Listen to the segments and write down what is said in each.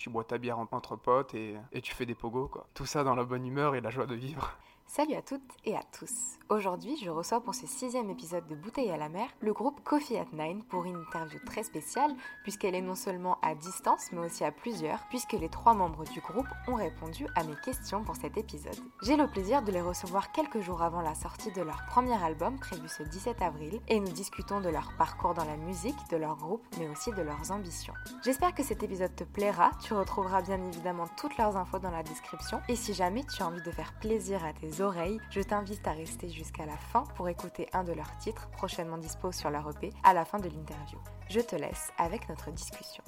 tu bois ta bière entre potes et, et tu fais des pogos, quoi. Tout ça dans la bonne humeur et la joie de vivre. Salut à toutes et à tous. Aujourd'hui, je reçois pour ce sixième épisode de Bouteille à la mer le groupe Coffee at Nine pour une interview très spéciale puisqu'elle est non seulement à distance mais aussi à plusieurs puisque les trois membres du groupe ont répondu à mes questions pour cet épisode. J'ai le plaisir de les recevoir quelques jours avant la sortie de leur premier album prévu ce 17 avril et nous discutons de leur parcours dans la musique, de leur groupe mais aussi de leurs ambitions. J'espère que cet épisode te plaira, tu retrouveras bien évidemment toutes leurs infos dans la description et si jamais tu as envie de faire plaisir à tes oreilles, je t'invite à rester jusqu'à la fin pour écouter un de leurs titres prochainement dispo sur leur EP à la fin de l'interview. Je te laisse avec notre discussion.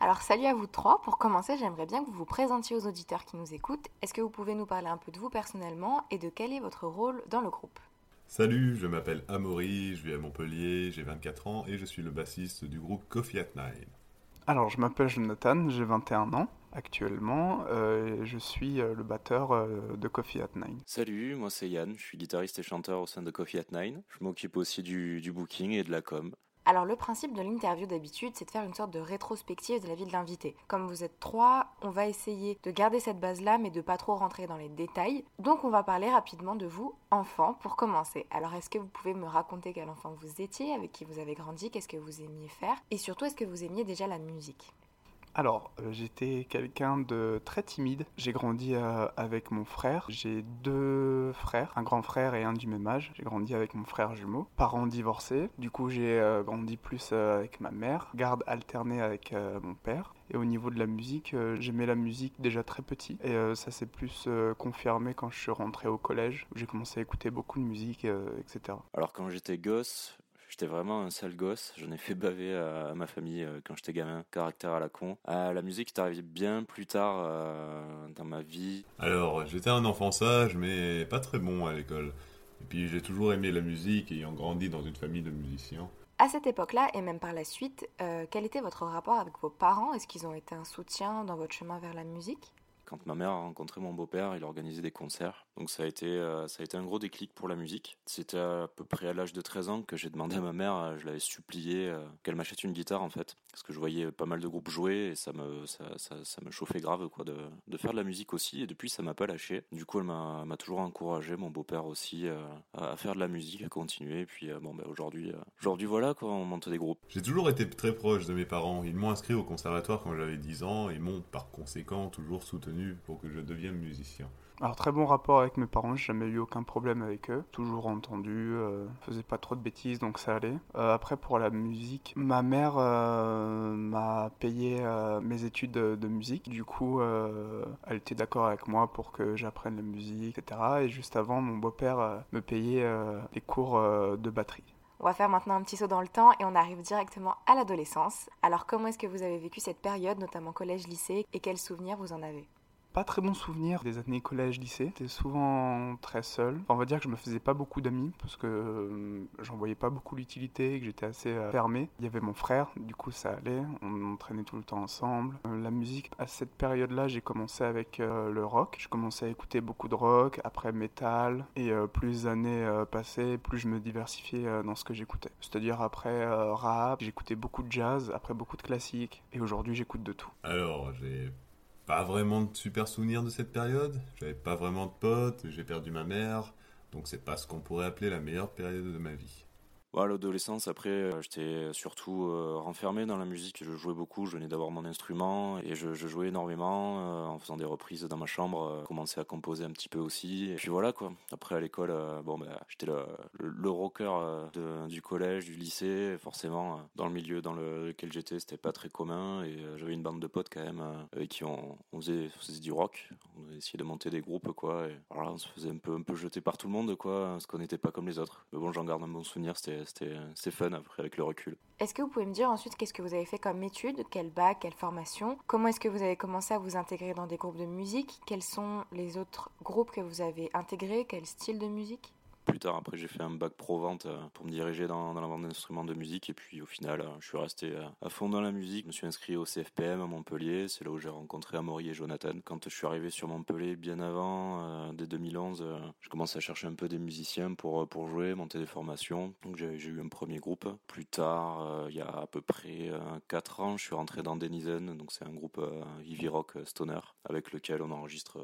Alors salut à vous trois, pour commencer j'aimerais bien que vous vous présentiez aux auditeurs qui nous écoutent. Est-ce que vous pouvez nous parler un peu de vous personnellement et de quel est votre rôle dans le groupe? Salut, je m'appelle Amaury, je vis à Montpellier, j'ai 24 ans et je suis le bassiste du groupe Coffee at Nine. Alors, je m'appelle Jonathan, j'ai 21 ans actuellement. euh, je suis euh, le batteur euh, de Coffee at Nine. Salut, moi c'est Yann, je suis guitariste et chanteur au sein de Coffee at Nine. Je m'occupe aussi du, du booking et de la com. Alors le principe de l'interview d'habitude, c'est de faire une sorte de rétrospective de la vie de l'invité. Comme vous êtes trois, on va essayer de garder cette base-là, mais de pas trop rentrer dans les détails. Donc on va parler rapidement de vous, enfant, pour commencer. Alors est-ce que vous pouvez me raconter quel enfant vous étiez, avec qui vous avez grandi, qu'est-ce que vous aimiez faire, et surtout est-ce que vous aimiez déjà la musique? Alors, euh, j'étais quelqu'un de très timide. J'ai grandi euh, avec mon frère. J'ai deux frères, un grand frère et un du même âge. J'ai grandi avec mon frère jumeau. Parents divorcés. Du coup, j'ai euh, grandi plus avec ma mère. Garde alternée avec mon père. Et au niveau de la musique, j'aimais la musique déjà très petit. Et ça s'est plus confirmé quand je suis rentré au collège, où j'ai commencé à écouter beaucoup de musique, etc. Alors quand j'étais gosse, j'étais vraiment un sale gosse. J'en ai fait baver à, à ma famille euh, quand j'étais gamin, caractère à la con. Euh, la musique est arrivée bien plus tard euh, dans ma vie. Alors, j'étais un enfant sage, mais pas très bon à l'école. Et puis, j'ai toujours aimé la musique, ayant grandi dans une famille de musiciens. À cette époque-là, et même par la suite, euh, quel était votre rapport avec vos parents? Est-ce qu'ils ont été un soutien dans votre chemin vers la musique? Quand ma mère a rencontré mon beau-père, il organisait des concerts. Donc ça a été, euh, ça a été un gros déclic pour la musique. C'était à peu près à l'âge de 13 ans que j'ai demandé à ma mère, euh, je l'avais supplié euh, qu'elle m'achète une guitare en fait. Parce que je voyais pas mal de groupes jouer et ça me, ça, ça, me chauffait grave quoi, de, de faire de la musique aussi. Et depuis, ça m'a pas lâché. Du coup, elle m'a toujours encouragé, mon beau-père aussi, à faire de la musique, à continuer. Et puis bon, bah, aujourd'hui, aujourd'hui voilà quoi, on monte des groupes. J'ai toujours été très proche de mes parents. Ils m'ont inscrit au conservatoire quand j'avais 10 ans et m'ont, par conséquent, toujours soutenu pour que je devienne musicien. Alors très bon rapport avec mes parents, j'ai jamais eu aucun problème avec eux, toujours entendu, euh, faisais pas trop de bêtises donc ça allait. Euh, après pour la musique, ma mère euh, m'a payé euh, mes études de, de musique, du coup euh, elle était d'accord avec moi pour que j'apprenne la musique, etc. Et juste avant mon beau-père euh, me payait euh, les cours euh, de batterie. On va faire maintenant un petit saut dans le temps et on arrive directement à l'adolescence. Alors comment est-ce que vous avez vécu cette période, notamment collège-lycée, et quels souvenirs vous en avez? Pas très bon souvenir des années collège-lycée. J'étais souvent très seul. On va dire que je me faisais pas beaucoup d'amis parce que euh, j'en voyais pas beaucoup l'utilité que j'étais assez euh, fermé. Il y avait mon frère, du coup ça allait. On entraînait tout le temps ensemble. Euh, la musique, à cette période-là, j'ai commencé avec le rock. Je commençais à écouter beaucoup de rock, après métal. Et plus les années passaient, plus je me diversifiais dans ce que j'écoutais. C'est-à-dire après rap, j'écoutais beaucoup de jazz, après beaucoup de classiques. Et aujourd'hui, j'écoute de tout. Alors, j'ai pas vraiment de super souvenirs de cette période. J'avais pas vraiment de potes, j'ai perdu ma mère. Donc, c'est pas ce qu'on pourrait appeler la meilleure période de ma vie. À l'adolescence, après, euh, j'étais surtout euh, renfermé dans la musique. Je jouais beaucoup, je venais d'avoir mon instrument et je, jouais énormément euh, en faisant des reprises dans ma chambre. commençais à composer un petit peu aussi. Et puis voilà quoi. Après à l'école, bon bah, j'étais le, le, rocker du collège, du lycée. Forcément, dans le milieu dans lequel j'étais, c'était pas très commun et j'avais une bande de potes quand même avec qui on, faisait, du rock. On essayait de monter des groupes quoi. Et on se faisait un peu un peu jeter par tout le monde quoi, parce qu'on n'était pas comme les autres. Mais bon, j'en garde un bon souvenir. C'était c'était fun après avec le recul. Est-ce que vous pouvez me dire ensuite qu'est-ce que vous avez fait comme études, quel bac, quelle formation? Comment est-ce que vous avez commencé à vous intégrer dans des groupes de musique? Quels sont les autres groupes que vous avez intégrés? Quel style de musique? Plus tard, après, j'ai fait un bac pro-vente euh, pour me diriger dans, la vente d'instruments de musique. Et puis, au final, euh, je suis resté euh, à fond dans la musique. Je me suis inscrit au CFPM à Montpellier. C'est là où j'ai rencontré Amaury et Jonathan. Quand je suis arrivé sur Montpellier, bien avant, dès 2011, je commençais à chercher un peu des musiciens pour, pour jouer, monter des formations. Donc, j'ai eu un premier groupe. Plus tard, il y a à peu près 4 ans, je suis rentré dans Denizen. Donc, c'est un groupe Ivy Rock Stoner avec lequel on a enregistré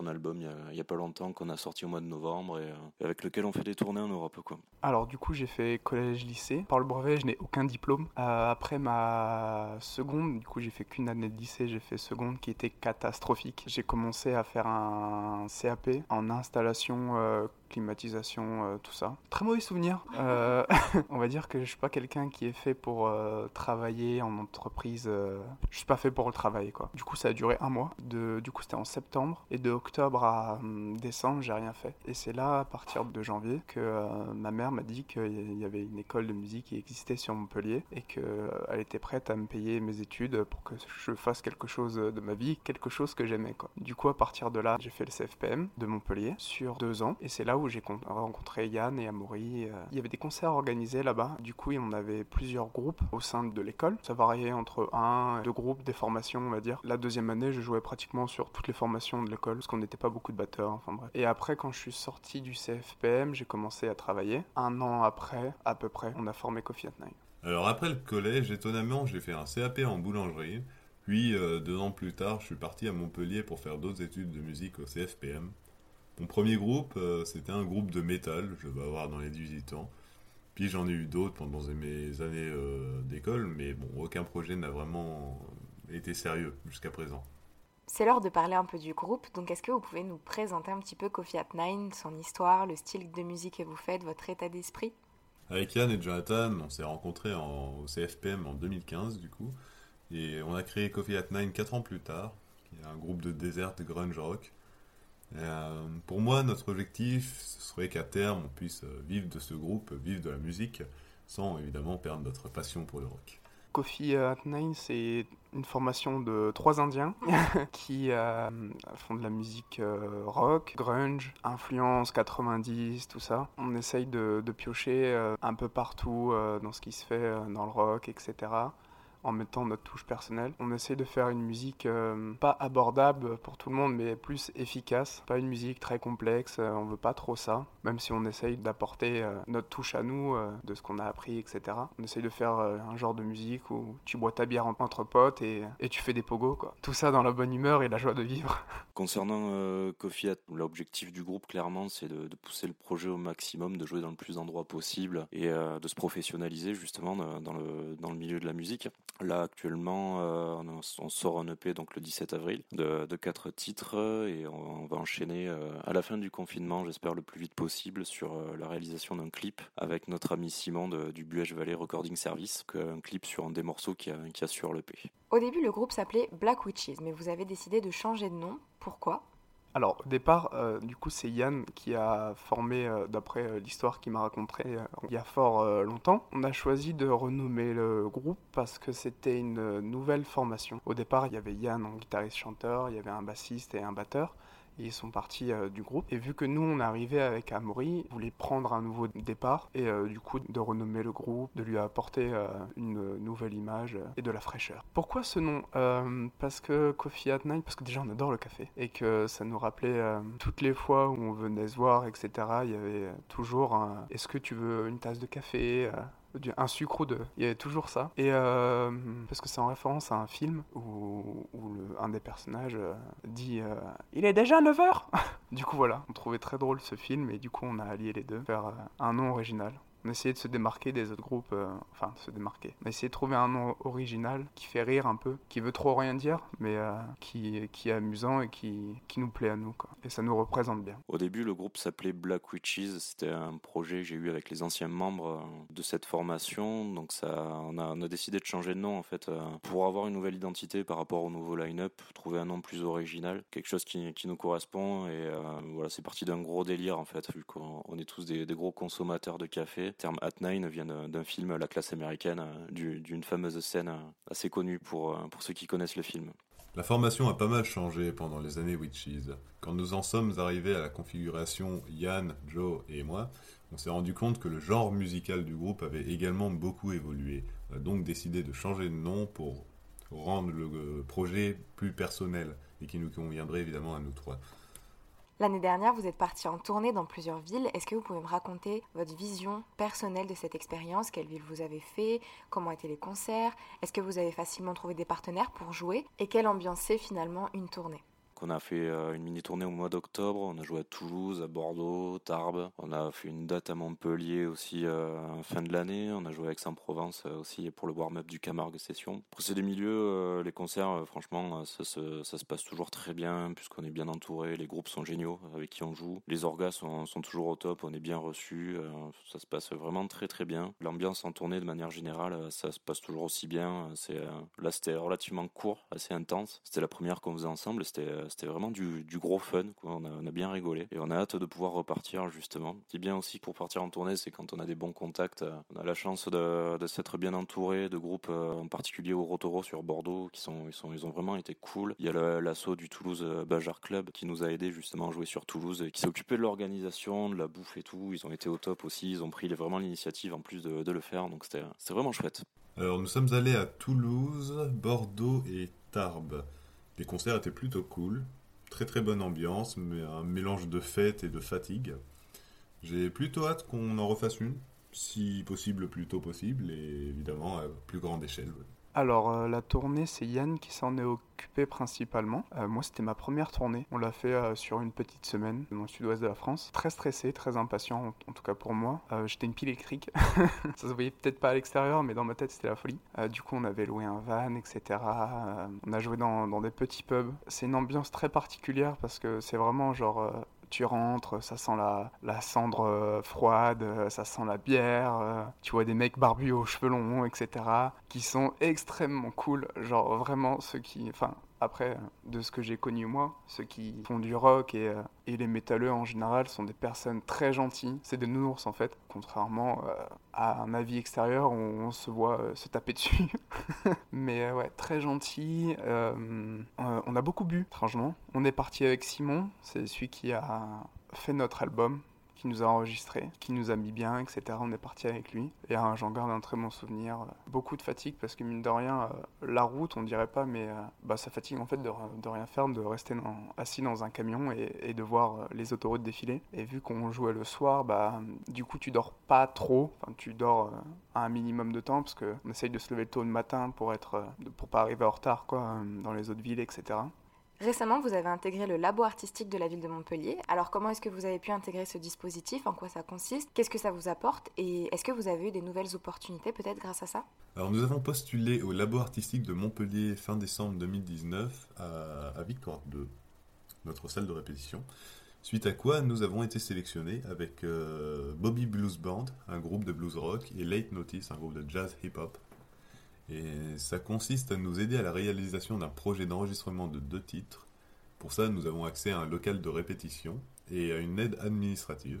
un album il n'y a, pas longtemps qu'on a sorti au mois de novembre et avec lequel on fait des tournées en Europe quoi. Alors du coup j'ai fait collège-lycée. Par le brevet je n'ai aucun diplôme. Euh, après ma seconde, du coup j'ai fait qu'une année de lycée, j'ai fait seconde qui était catastrophique. J'ai commencé à faire un CAP en installation euh, climatisation, euh, tout ça. Très mauvais souvenir. Euh, on va dire que je suis pas quelqu'un qui est fait pour euh, travailler en entreprise. je suis pas fait pour le travail, quoi. Du coup, ça a duré un mois. De, du coup, c'était en septembre. Et de octobre à hum, décembre, j'ai rien fait. Et c'est là, à partir de janvier, que ma mère m'a dit qu'il y avait une école de musique qui existait sur Montpellier et qu'elle était prête à me payer mes études pour que je fasse quelque chose de ma vie, quelque chose que j'aimais, quoi. Du coup, à partir de là, j'ai fait le CFPM de Montpellier sur deux ans. Et c'est là où j'ai rencontré Yann et Amaury. Euh. Il y avait des concerts organisés là-bas. Du coup, on avait plusieurs groupes au sein de l'école. Ça variait entre un et deux groupes, des formations, on va dire. La deuxième année, je jouais pratiquement sur toutes les formations de l'école, parce qu'on n'était pas beaucoup de batteurs. Enfin bref. Et après, quand je suis sorti du CFPM, j'ai commencé à travailler. Un an après, à peu près, on a formé Coffee at Nine. Alors après le collège, étonnamment, j'ai fait un CAP en boulangerie. Puis, euh, deux ans plus tard, je suis parti à Montpellier pour faire d'autres études de musique au CFPM. Mon premier groupe, euh, c'était un groupe de métal, je vais avoir dans les 18 ans. Puis j'en ai eu d'autres pendant mes années euh, d'école, mais bon, aucun projet n'a vraiment été sérieux jusqu'à présent. C'est l'heure de parler un peu du groupe, donc est-ce que vous pouvez nous présenter un petit peu Coffee at Nine, son histoire, le style de musique que vous faites, votre état d'esprit? Avec Yann et Jonathan, on s'est rencontrés au CFPM en 2015 du coup, et on a créé Coffee at Nine 4 ans plus tard, qui est un groupe de desert grunge rock. Euh, pour moi, notre objectif, ce serait qu'à terme, on puisse euh, vivre de ce groupe, vivre de la musique, sans évidemment perdre notre passion pour le rock. Coffee at Nine, c'est une formation de trois Indiens qui euh, font de la musique rock, grunge, influence 90, tout ça. On essaye de, de piocher un peu partout dans ce qui se fait dans le rock, etc en mettant notre touche personnelle. On essaie de faire une musique euh, pas abordable pour tout le monde, mais plus efficace. Pas une musique très complexe, euh, on veut pas trop ça, même si on essaye d'apporter euh, notre touche à nous, de ce qu'on a appris, etc. On essaye de faire un genre de musique où tu bois ta bière entre potes et, et tu fais des pogos, quoi. Tout ça dans la bonne humeur et la joie de vivre. Concernant Coffee l'objectif du groupe, clairement, c'est de, pousser le projet au maximum, de jouer dans le plus d'endroits possible et de se professionnaliser justement dans le, dans le milieu de la musique. Là, actuellement, euh, on, sort un EP donc le 17 avril de, quatre titres et on, va enchaîner euh, à la fin du confinement, j'espère le plus vite possible, sur euh, la réalisation d'un clip avec notre ami Simon du Buège Valley Recording Service, un clip sur un des morceaux qui a, qui a sur l'EP. Au début, le groupe s'appelait Black Witches, mais vous avez décidé de changer de nom. Pourquoi? Alors, au départ, euh, du coup, c'est Yann qui a formé, euh, d'après euh, l'histoire qu'il m'a racontée il y a fort longtemps. On a choisi de renommer le groupe parce que c'était une nouvelle formation. Au départ, il y avait Yann en guitariste-chanteur, il y avait un bassiste et un batteur ils sont partis euh, du groupe. Et vu que nous, on arrivait avec Amaury, on voulait prendre un nouveau départ et euh, du coup de renommer le groupe, de lui apporter euh, une nouvelle image et de la fraîcheur. Pourquoi ce nom? Parce que Coffee at Night, parce que déjà on adore le café et que ça nous rappelait toutes les fois où on venait se voir, etc. Il y avait toujours Est-ce que tu veux une tasse de café un sucre ou deux. Il y avait toujours ça. Et euh, parce que c'est en référence à un film où, un des personnages euh, dit euh, Il est déjà 9h Du coup, voilà, on trouvait très drôle ce film et du coup, on a allié les deux, faire un nom original. On essayait de se démarquer des autres groupes, euh, enfin de se démarquer. On essayait de trouver un nom original qui fait rire un peu, qui veut trop rien dire, mais euh, qui, est amusant et qui, nous plaît à nous. Quoi. Et ça nous représente bien. Au début, le groupe s'appelait Black Witches. C'était un projet que j'ai eu avec les anciens membres euh, de cette formation. Donc ça, on a, a décidé de changer de nom en fait pour avoir une nouvelle identité par rapport au nouveau line-up, trouver un nom plus original, quelque chose qui, nous correspond. Et voilà, c'est parti d'un gros délire en fait, vu qu'on est tous des gros consommateurs de café. Le terme At Nine vient d'un film La classe américaine, euh, d'une fameuse scène euh, assez connue pour, euh, pour ceux qui connaissent le film. La formation a pas mal changé pendant les années Witches. Quand nous en sommes arrivés à la configuration Yann, Joe et moi, on s'est rendu compte que le genre musical du groupe avait également beaucoup évolué. On a donc décidé de changer de nom pour rendre le projet plus personnel et qui nous conviendrait évidemment à nous trois. L'année dernière, vous êtes parti en tournée dans plusieurs villes. Est-ce que vous pouvez me raconter votre vision personnelle de cette expérience? Quelle ville vous avez fait? Comment étaient les concerts? Est-ce que vous avez facilement trouvé des partenaires pour jouer? Et quelle ambiance c'est finalement une tournée? On a fait euh, une mini tournée au mois d'octobre. On a joué à Toulouse, à Bordeaux, Tarbes. On a fait une date à Montpellier aussi euh, fin de l'année. On a joué à Aix-en-Provence euh, aussi pour le warm-up du Camargue Session. Pour ces milieux, les concerts, franchement, ça se, passe toujours très bien puisqu'on est bien entouré. Les groupes sont géniaux avec qui on joue. Les orgas sont, toujours au top. On est bien reçus. ça se passe vraiment très très bien. L'ambiance en tournée de manière générale, ça se passe toujours aussi bien. C'est là, c'était relativement court, assez intense. C'était la première qu'on faisait ensemble. C'était c'était vraiment du, gros fun. On, a, bien rigolé et on a hâte de pouvoir repartir justement. Ce qui est bien aussi pour partir en tournée, c'est quand on a des bons contacts. Euh, on a la chance de, s'être bien entouré de groupes, euh, en particulier au Rotoro sur Bordeaux, qui sont ils, sont, ils ont vraiment été cool. Il y a l'assaut du Toulouse euh, Bajar Club qui nous a aidé justement à jouer sur Toulouse et qui s'est occupé de l'organisation, de la bouffe et tout. Ils ont été au top aussi. Ils ont pris vraiment l'initiative en plus de, de le faire. Donc c'était vraiment chouette. Alors nous sommes allés à Toulouse, Bordeaux et Tarbes. Les concerts étaient plutôt cool. Très très bonne ambiance, mais un mélange de fête et de fatigue. J'ai plutôt hâte qu'on en refasse une, si possible le plus tôt possible, et évidemment à plus grande échelle. Alors, euh, la tournée, c'est Yann qui s'en est occupé principalement. Euh, moi, c'était ma première tournée. On l'a fait euh, sur une petite semaine dans le sud-ouest de la France. Très stressé, très impatient, en, tout cas pour moi. J'étais une pile électrique. Ça se voyait peut-être pas à l'extérieur, mais dans ma tête, c'était la folie. du coup, on avait loué un van, etc. on a joué dans, dans des petits pubs. C'est une ambiance très particulière parce que c'est vraiment genre tu rentres, ça sent la, la cendre euh, froide, euh, ça sent la bière, euh, tu vois des mecs barbus aux cheveux longs, etc., qui sont extrêmement cool, genre vraiment ceux qui, enfin, après, de ce que j'ai connu moi, ceux qui font du rock et, euh, et, les métalleux en général sont des personnes très gentilles. C'est des nounours en fait, contrairement euh, à un avis extérieur où on se voit euh, se taper dessus. Mais ouais, très gentil. on a beaucoup bu, étrangement. On est parti avec Simon, c'est celui qui a fait notre album qui nous a enregistré, qui nous a mis bien, etc. On est parti avec lui. Et euh, j'en garde un très bon souvenir. Beaucoup de fatigue parce que mine de rien, euh, la route, on dirait pas, mais euh, bah, ça fatigue en fait de, rien faire, de rester assis dans un camion et, de voir les autoroutes défiler. Et vu qu'on jouait le soir, bah, du coup tu dors pas trop. Enfin, tu dors un minimum de temps parce qu'on essaye de se lever tôt le matin pour être, pour pas arriver en retard quoi, dans les autres villes, etc. Récemment, vous avez intégré le labo artistique de la ville de Montpellier. Alors comment est-ce que vous avez pu intégrer ce dispositif? En quoi ça consiste? Qu'est-ce que ça vous apporte? Et est-ce que vous avez eu des nouvelles opportunités peut-être grâce à ça? Alors nous avons postulé au labo artistique de Montpellier fin décembre 2019 à, Victoire 2, notre salle de répétition. Suite à quoi nous avons été sélectionnés avec euh, Bobby Blues Band, un groupe de blues rock, et Late Notice, un groupe de jazz hip-hop. Et ça consiste à nous aider à la réalisation d'un projet d'enregistrement de deux titres. Pour ça, nous avons accès à un local de répétition et à une aide administrative.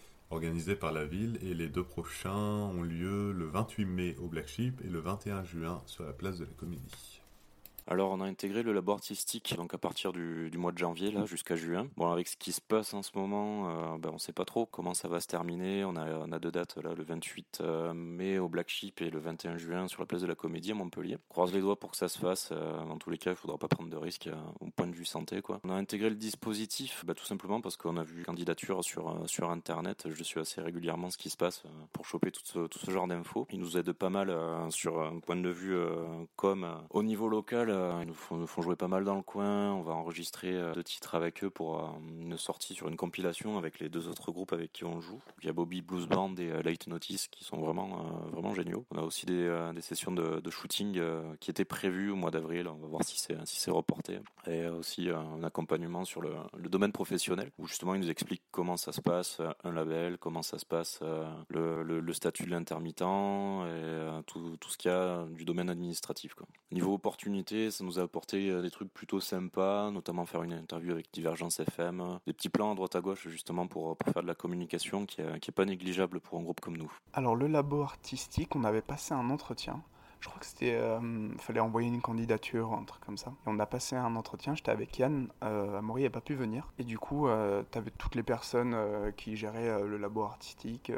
organisés par la ville et les deux prochains ont lieu le 28 mai au Black Sheep et le 21 juin sur la place de la Comédie. Alors, on a intégré le labo artistique donc à partir du, mois de janvier là jusqu'à juin. Bon, avec ce qui se passe en ce moment, euh, ben, on sait pas trop comment ça va se terminer. On a, deux dates là, le 28 euh, mai au Black Sheep et le 21 juin sur la place de la Comédie à Montpellier. Croise les doigts pour que ça se fasse. Euh, dans tous les cas, il faudra pas prendre de risques au point de vue santé. Quoi. On a intégré le dispositif ben, tout simplement parce qu'on a vu candidature sur, sur Internet. Je suis assez régulièrement ce qui se passe pour choper tout ce, tout ce genre d'infos. Il nous aide pas mal sur un point de vue comme au niveau local ils nous font, jouer pas mal dans le coin. On va enregistrer euh, deux titres avec eux pour euh, une sortie sur une compilation avec les deux autres groupes avec qui on joue. Il y a Bobby Blues Band et euh, Late Notice qui sont vraiment, vraiment géniaux. On a aussi des, sessions de, shooting qui étaient prévues au mois d'avril. On va voir si c'est si reporté. Et aussi un accompagnement sur le, domaine professionnel où justement ils nous expliquent comment ça se passe, un label, comment ça se passe, le, statut de l'intermittent et tout, ce qu'il y a du domaine administratif. Niveau opportunité, ça nous a apporté euh, des trucs plutôt sympas, notamment faire une interview avec Divergence FM, des petits plans à droite à gauche justement pour, pour faire de la communication qui est, qui est pas négligeable pour un groupe comme nous. Alors le labo artistique, on avait passé un entretien je crois que c'était. Euh, fallait envoyer une candidature, un truc comme ça. Et on a passé un entretien, j'étais avec Yann, euh, Amaury n'a pas pu venir. Et du coup, euh, tu avais toutes les personnes euh, qui géraient le labo artistique,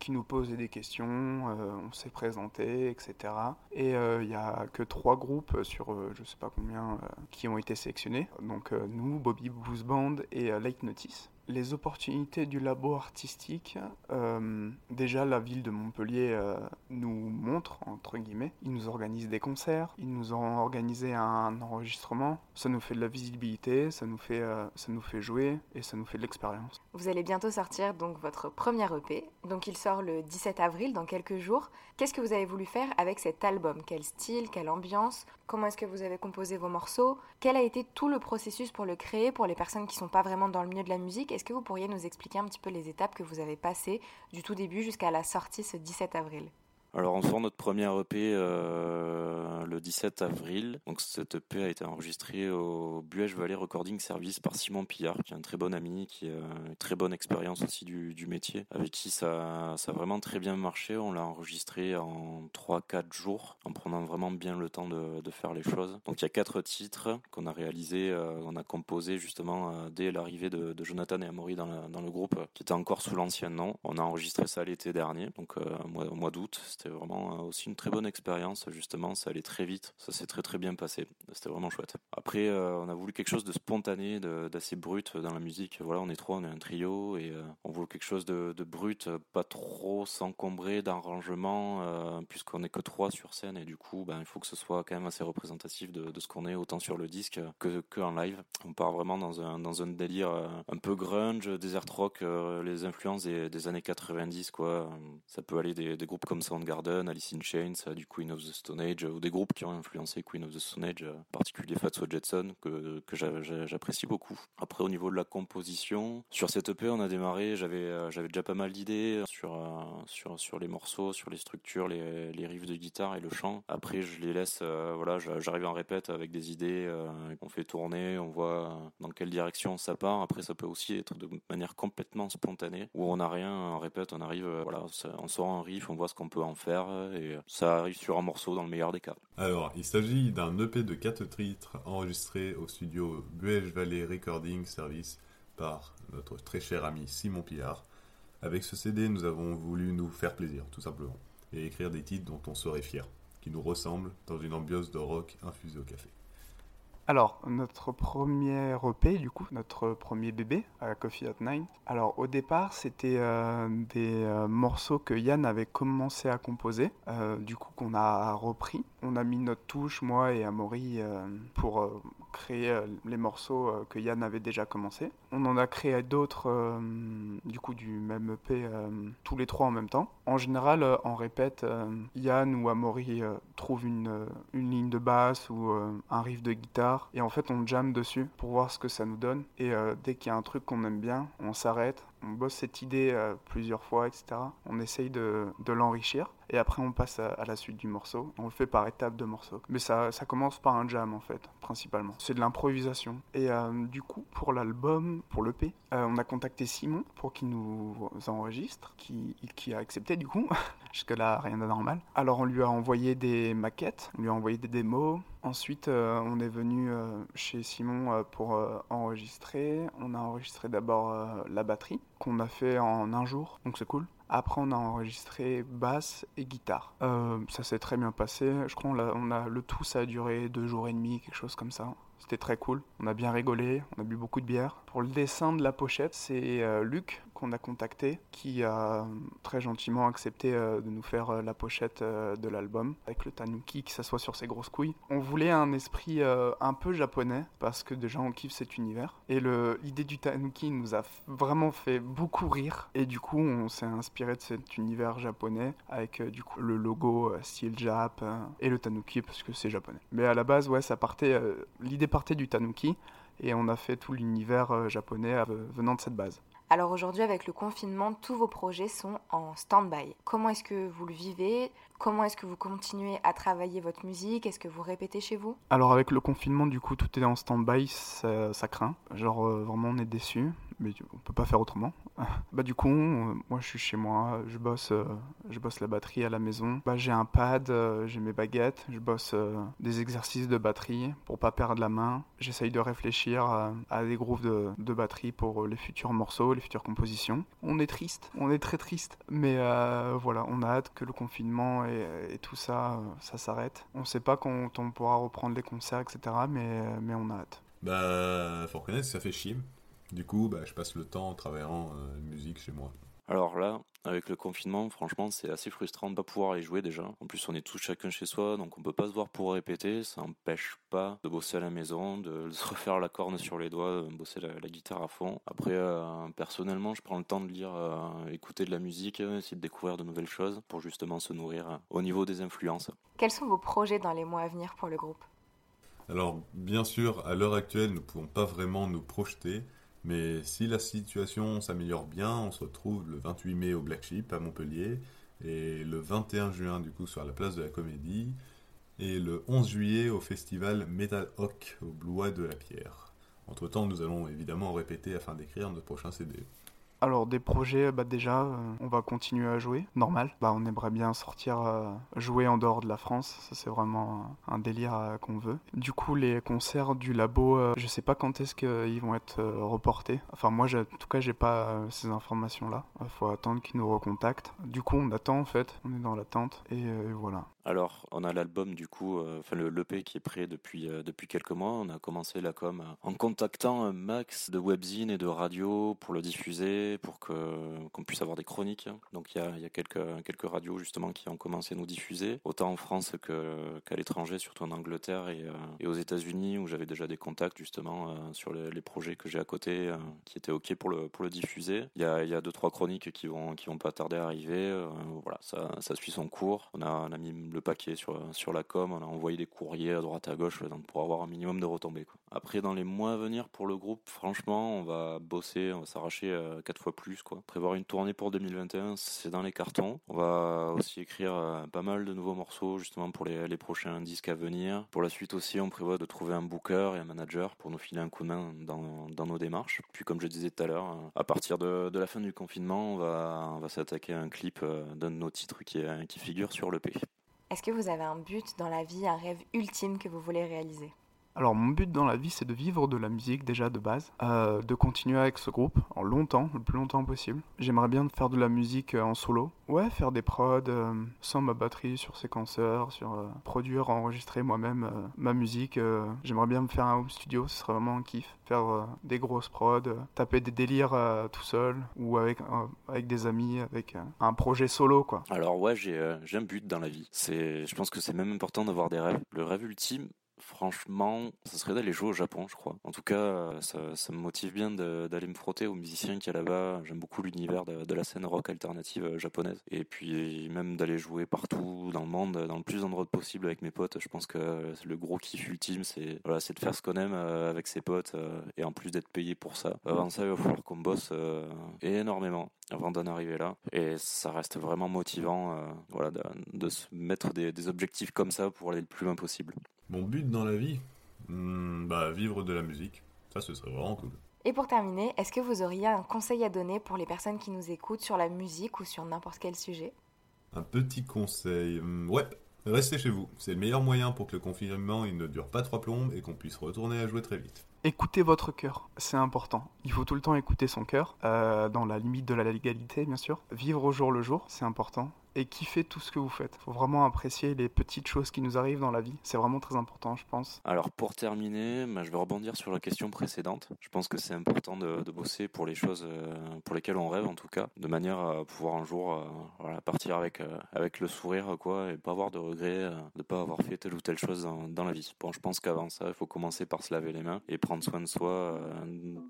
qui nous posaient des questions, on s'est présenté, etc. Et il n'y a que trois groupes sur je sais pas combien qui ont été sélectionnés. Donc nous, Bobby Blues Band et Late Notice les opportunités du labo artistique, euh, déjà la ville de Montpellier euh, nous montre, entre guillemets, ils nous organisent des concerts, ils nous ont organisé un enregistrement, ça nous fait de la visibilité, ça nous fait, euh, ça nous fait jouer et ça nous fait de l'expérience. Vous allez bientôt sortir donc votre premier EP, donc il sort le 17 avril dans quelques jours. Qu'est-ce que vous avez voulu faire avec cet album? Quel style, quelle ambiance? Comment est-ce que vous avez composé vos morceaux? Quel a été tout le processus pour le créer pour les personnes qui ne sont pas vraiment dans le milieu de la musique? Est-ce que vous pourriez nous expliquer un petit peu les étapes que vous avez passées du tout début jusqu'à la sortie ce 17 avril? Alors on sort notre première EP euh, le 17 avril. Donc cette EP a été enregistrée au Buège Valley Recording Service par Simon Pillard, qui est un très bon ami, qui a une très bonne expérience aussi du, métier, avec qui ça, ça a vraiment très bien marché. On l'a enregistré en 3-4 jours, en prenant vraiment bien le temps de, faire les choses. Donc il y a quatre titres qu'on a réalisés, euh, on a composé justement euh, dès l'arrivée de, Jonathan et Amaury dans, dans, le groupe, qui était encore sous l'ancien nom. On a enregistré ça l'été dernier, donc euh, au mois d'août. C'était vraiment euh, aussi une très bonne expérience, justement. Ça allait très vite. Ça s'est très très bien passé. C'était vraiment chouette. Après, euh, on a voulu quelque chose de spontané, d'assez brut dans la musique. Voilà, on est trois, on est un trio et euh, on voulait quelque chose de, brut, pas trop s'encombrer d'arrangements, puisqu'on est que trois sur scène et du coup, ben, il faut que ce soit quand même assez représentatif de, ce qu'on est, autant sur le disque que, que en live. On part vraiment dans un, dans un délire un peu grunge, desert rock, les influences des, des, années 90, quoi. Ça peut aller des, des groupes comme Soundgarden Garden, Alice in Chains, euh, du Queen of the Stone Age, euh, ou des groupes qui ont influencé Queen of the Stone Age, euh, en particulier Fatso Jetson, que, que j'apprécie beaucoup. Après, au niveau de la composition, sur cette EP, on a démarré, j'avais j'avais déjà pas mal d'idées sur, sur, sur les morceaux, sur les structures, les, les riffs de guitare et le chant. Après, je les laisse, voilà, j'arrive en répète avec des idées, on fait tourner, on voit dans quelle direction ça part. Après, ça peut aussi être de manière complètement spontanée, où on n'a rien en répète, on arrive, voilà, on sort un riff, on voit ce qu'on peut en faire et ça arrive sur un morceau dans le meilleur des cas. Alors, il s'agit d'un EP de 4 titres enregistré au studio Buège Valley Recording Service par notre très cher ami Simon Pillard. Avec ce CD, nous avons voulu nous faire plaisir, tout simplement, et écrire des titres dont on serait fier, qui nous ressemblent dans une ambiance de rock infusée au café. Alors, notre premier EP, du coup, notre premier bébé à Coffee at Nine. Alors, au départ, c'était euh, des euh, morceaux que Yann avait commencé à composer, euh, du coup, qu'on a repris. On a mis notre touche, moi et Amaury, pour créer les morceaux que Yann avait déjà commencé. On en a créé d'autres, du coup, du même EP, tous les trois en même temps. En général, on répète, Yann ou Amaury trouve une, une ligne de basse ou un riff de guitare et en fait on jamme dessus pour voir ce que ça nous donne et euh, dès qu'il y a un truc qu'on aime bien on s'arrête on bosse cette idée euh, plusieurs fois etc on essaye de, de l'enrichir et après on passe à, la suite du morceau. On le fait par étapes de morceaux mais ça, ça commence par un jam en fait principalement. C'est de l'improvisation. Et euh, du coup pour l'album pour l'EP on a contacté Simon pour qu'il nous enregistre qui, qui a accepté du coup. Jusque là rien d'anormal alors on lui a envoyé des maquettes on lui a envoyé des démos Ensuite, euh, on est venu euh, chez Simon euh, pour enregistrer. On a enregistré d'abord la batterie, qu'on a fait en un jour, donc c'est cool. Après, on a enregistré basse et guitare. ça s'est très bien passé. Je crois on a, le tout, ça a duré deux jours et demi, quelque chose comme ça. C'était très cool. On a bien rigolé, on a bu beaucoup de bière. Pour le dessin de la pochette, c'est Luc qu'on a contacté qui a très gentiment accepté euh, de nous faire euh, la pochette euh, de l'album avec le tanuki qui s'assoit sur ses grosses couilles. On voulait un esprit un peu japonais parce que déjà on kiffe cet univers et l'idée du tanuki nous a vraiment fait beaucoup rire et du coup on s'est inspiré de cet univers japonais avec du coup le logo style Jap et le tanuki parce que c'est japonais. Mais à la base ouais ça partait l'idée partait du tanuki et on a fait tout l'univers japonais venant de cette base. Alors aujourd'hui, avec le confinement, tous vos projets sont en stand-by. Comment est-ce que vous le vivez? Comment est-ce que vous continuez à travailler votre musique? Est-ce que vous répétez chez vous? Alors avec le confinement, du coup, tout est en stand-by, ça, craint. Genre euh, vraiment, on est déçu, mais on peut pas faire autrement. bah du coup, euh, moi je suis chez moi, je bosse, euh, je bosse la batterie à la maison. Bah j'ai un pad, j'ai mes baguettes, je bosse des exercices de batterie pour pas perdre la main. J'essaye de réfléchir à, des grooves de, de, batterie pour les futurs morceaux, les futures compositions. On est triste, on est très triste, mais voilà, on a hâte que le confinement et, tout ça, ça s'arrête. On sait pas quand on pourra reprendre les concerts, etc. Mais, mais on a hâte. Bah, faut reconnaître que ça fait chier. Du coup, bah, je passe le temps en travaillant euh, musique chez moi. Alors là, avec le confinement, franchement, c'est assez frustrant de ne pas pouvoir aller jouer déjà. En plus, on est tous chacun chez soi, donc on peut pas se voir pour répéter. Ça n'empêche pas de bosser à la maison, de se refaire la corne sur les doigts, de bosser la, guitare à fond. Après, euh, personnellement, je prends le temps de lire, euh, écouter de la musique, essayer de découvrir de nouvelles choses pour justement se nourrir euh, au niveau des influences. Quels sont vos projets dans les mois à venir pour le groupe? Alors, bien sûr, à l'heure actuelle, nous ne pouvons pas vraiment nous projeter. Mais si la situation s'améliore bien, on se retrouve le 28 mai au Black Sheep à Montpellier et le 21 juin du coup sur la place de la Comédie et le 11 juillet au festival Metal Hawk au Blois de la Pierre. Entre temps, nous allons évidemment répéter afin d'écrire notre prochain CD. Alors des projets, bah déjà, euh, on va continuer à jouer, normal. Bah on aimerait bien sortir euh, jouer en dehors de la France, ça c'est vraiment un, délire euh, qu'on veut. Du coup les concerts du labo, je sais pas quand est-ce qu'ils vont être reportés. Enfin moi en tout cas j'ai pas ces informations là. Il faut attendre qu'ils nous recontactent. Du coup on attend en fait, on est dans l'attente et voilà. Alors, on a l'album du coup, enfin le l'EP qui est prêt depuis depuis quelques mois. On a commencé la com en contactant max de webzine et de radio pour le diffuser, pour que qu'on puisse avoir des chroniques. Donc il y a, y a quelques quelques radios justement qui ont commencé à nous diffuser, autant en France qu'à l'étranger, surtout en Angleterre et, et aux États-Unis où j'avais déjà des contacts justement sur les, projets que j'ai à côté qui étaient ok pour le pour le diffuser. Il y a il y a deux trois chroniques qui vont qui vont pas tarder à arriver. voilà, ça ça suit son cours. On a on a mis le paquet sur, sur la com, on a envoyé des courriers à droite à gauche pour avoir un minimum de retombées. Après, dans les mois à venir pour le groupe, franchement, on va bosser, on va s'arracher 4 fois plus. Quoi. Prévoir une tournée pour 2021, c'est dans les cartons. On va aussi écrire pas mal de nouveaux morceaux justement pour les, prochains disques à venir. Pour la suite aussi, on prévoit de trouver un booker et un manager pour nous filer un coup de main dans, nos démarches. Puis comme je disais tout à l'heure, à partir de, la fin du confinement, on va, s'attaquer à un clip d'un de nos titres qui, qui figure sur le P. Est-ce que vous avez un but dans la vie, un rêve ultime que vous voulez réaliser? Alors mon but dans la vie c'est de vivre de la musique déjà de base, euh, de continuer avec ce groupe en longtemps, le plus longtemps possible. J'aimerais bien faire de la musique euh, en solo, ouais faire des prods euh, sans ma batterie sur séquenceur, sur produire, enregistrer moi-même ma musique. J'aimerais bien me faire un home studio, ce serait vraiment un kiff. Faire des grosses prods, taper des délires tout seul ou avec, avec des amis, avec un projet solo quoi. Alors ouais j'ai un but dans la vie. Je pense que c'est même important d'avoir des rêves. Le rêve ultime franchement, ça serait d'aller jouer au Japon, je crois. En tout cas, ça, me motive bien d'aller me frotter aux musiciens qu'il y a là-bas. J'aime beaucoup l'univers de, la scène rock alternative euh, japonaise. Et puis même d'aller jouer partout dans le monde, dans le plus d'endroits possible avec mes potes. Je pense que le gros kiff ultime, c'est de faire ce qu'on aime euh, avec ses potes euh, et en plus d'être payé pour ça. Avant ça, il va falloir qu'on bosse énormément avant d'en arriver là. Et ça reste vraiment motivant voilà, de, se mettre des objectifs comme ça pour aller le plus loin possible. Mon but dans la vie hmm, Bah, vivre de la musique. Ça, ce serait vraiment cool. Et pour terminer, est-ce que vous auriez un conseil à donner pour les personnes qui nous écoutent sur la musique ou sur n'importe quel sujet? Un petit conseil. Hmm, ouais, restez chez vous. C'est le meilleur moyen pour que le confinement il ne dure pas trois plombes et qu'on puisse retourner à jouer très vite. Écoutez votre cœur, c'est important. Il faut tout le temps écouter son cœur, euh, dans la limite de la légalité bien sûr. Vivre au jour le jour, c'est important et kiffer tout ce que vous faites. Il faut vraiment apprécier les petites choses qui nous arrivent dans la vie. C'est vraiment très important, je pense. Alors pour terminer, bah, je vais rebondir sur la question précédente. Je pense que c'est important de, bosser pour les choses euh, pour lesquelles on rêve en tout cas, de manière à pouvoir un jour euh, partir avec, euh, avec le sourire quoi, et pas avoir de regrets de pas avoir fait telle ou telle chose dans, la vie. Bon, je pense qu'avant ça, il faut commencer par se laver les mains et prendre soin de soi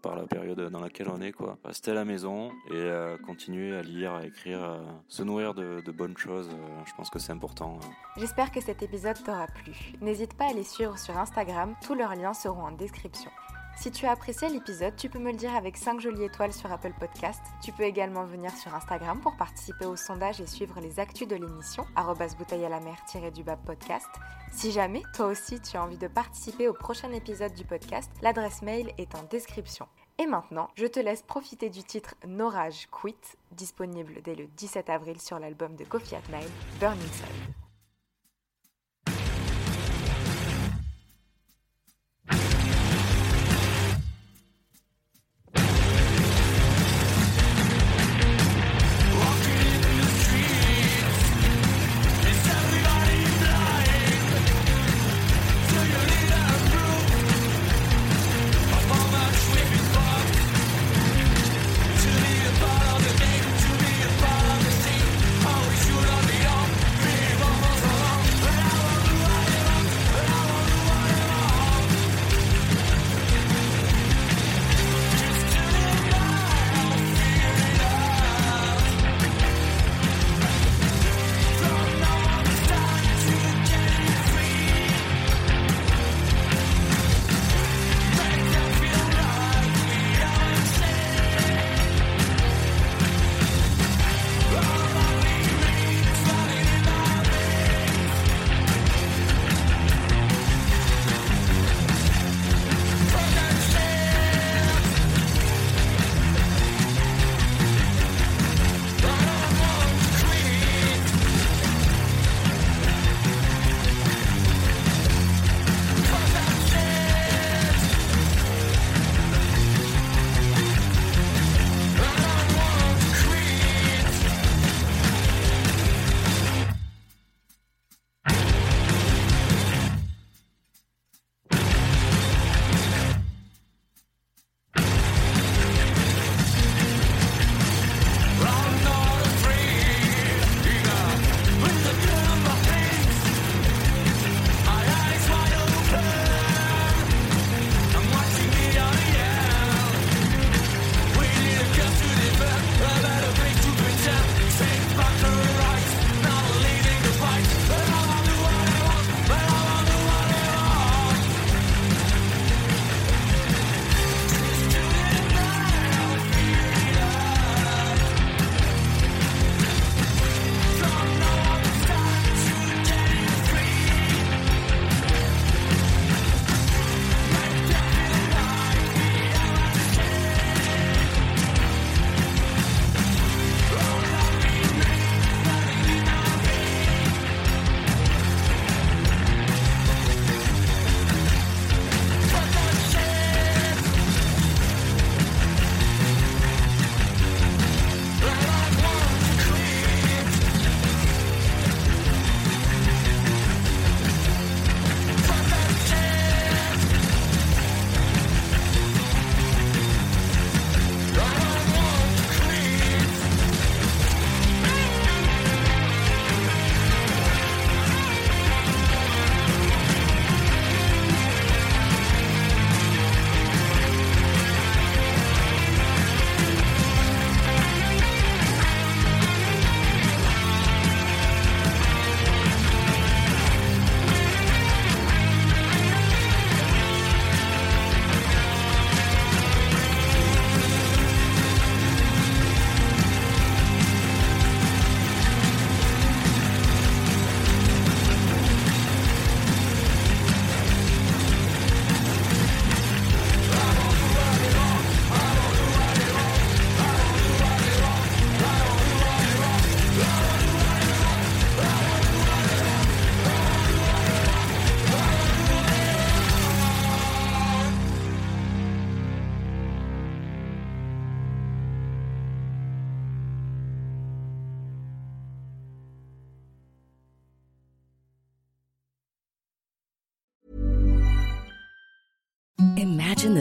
par la période dans laquelle on est. Rester à la maison et continuer à lire, à écrire, se nourrir de bonnes choses. Euh, je pense que c'est important. Euh. J'espère que cet épisode t'aura plu. N'hésite pas à les suivre sur Instagram, tous leurs liens seront en description. Si tu as apprécié l'épisode, tu peux me le dire avec 5 jolies étoiles sur Apple Podcast. Tu peux également venir sur Instagram pour participer au sondage et suivre les actus de l'émission, bouteille à la mer du bas. Si jamais, toi aussi, tu as envie de participer au prochain épisode du podcast, l'adresse mail est en description. Et maintenant, je te laisse profiter du titre Norage Quit, disponible dès le 17 avril sur l'album de Kofi Nine, Burning Sun.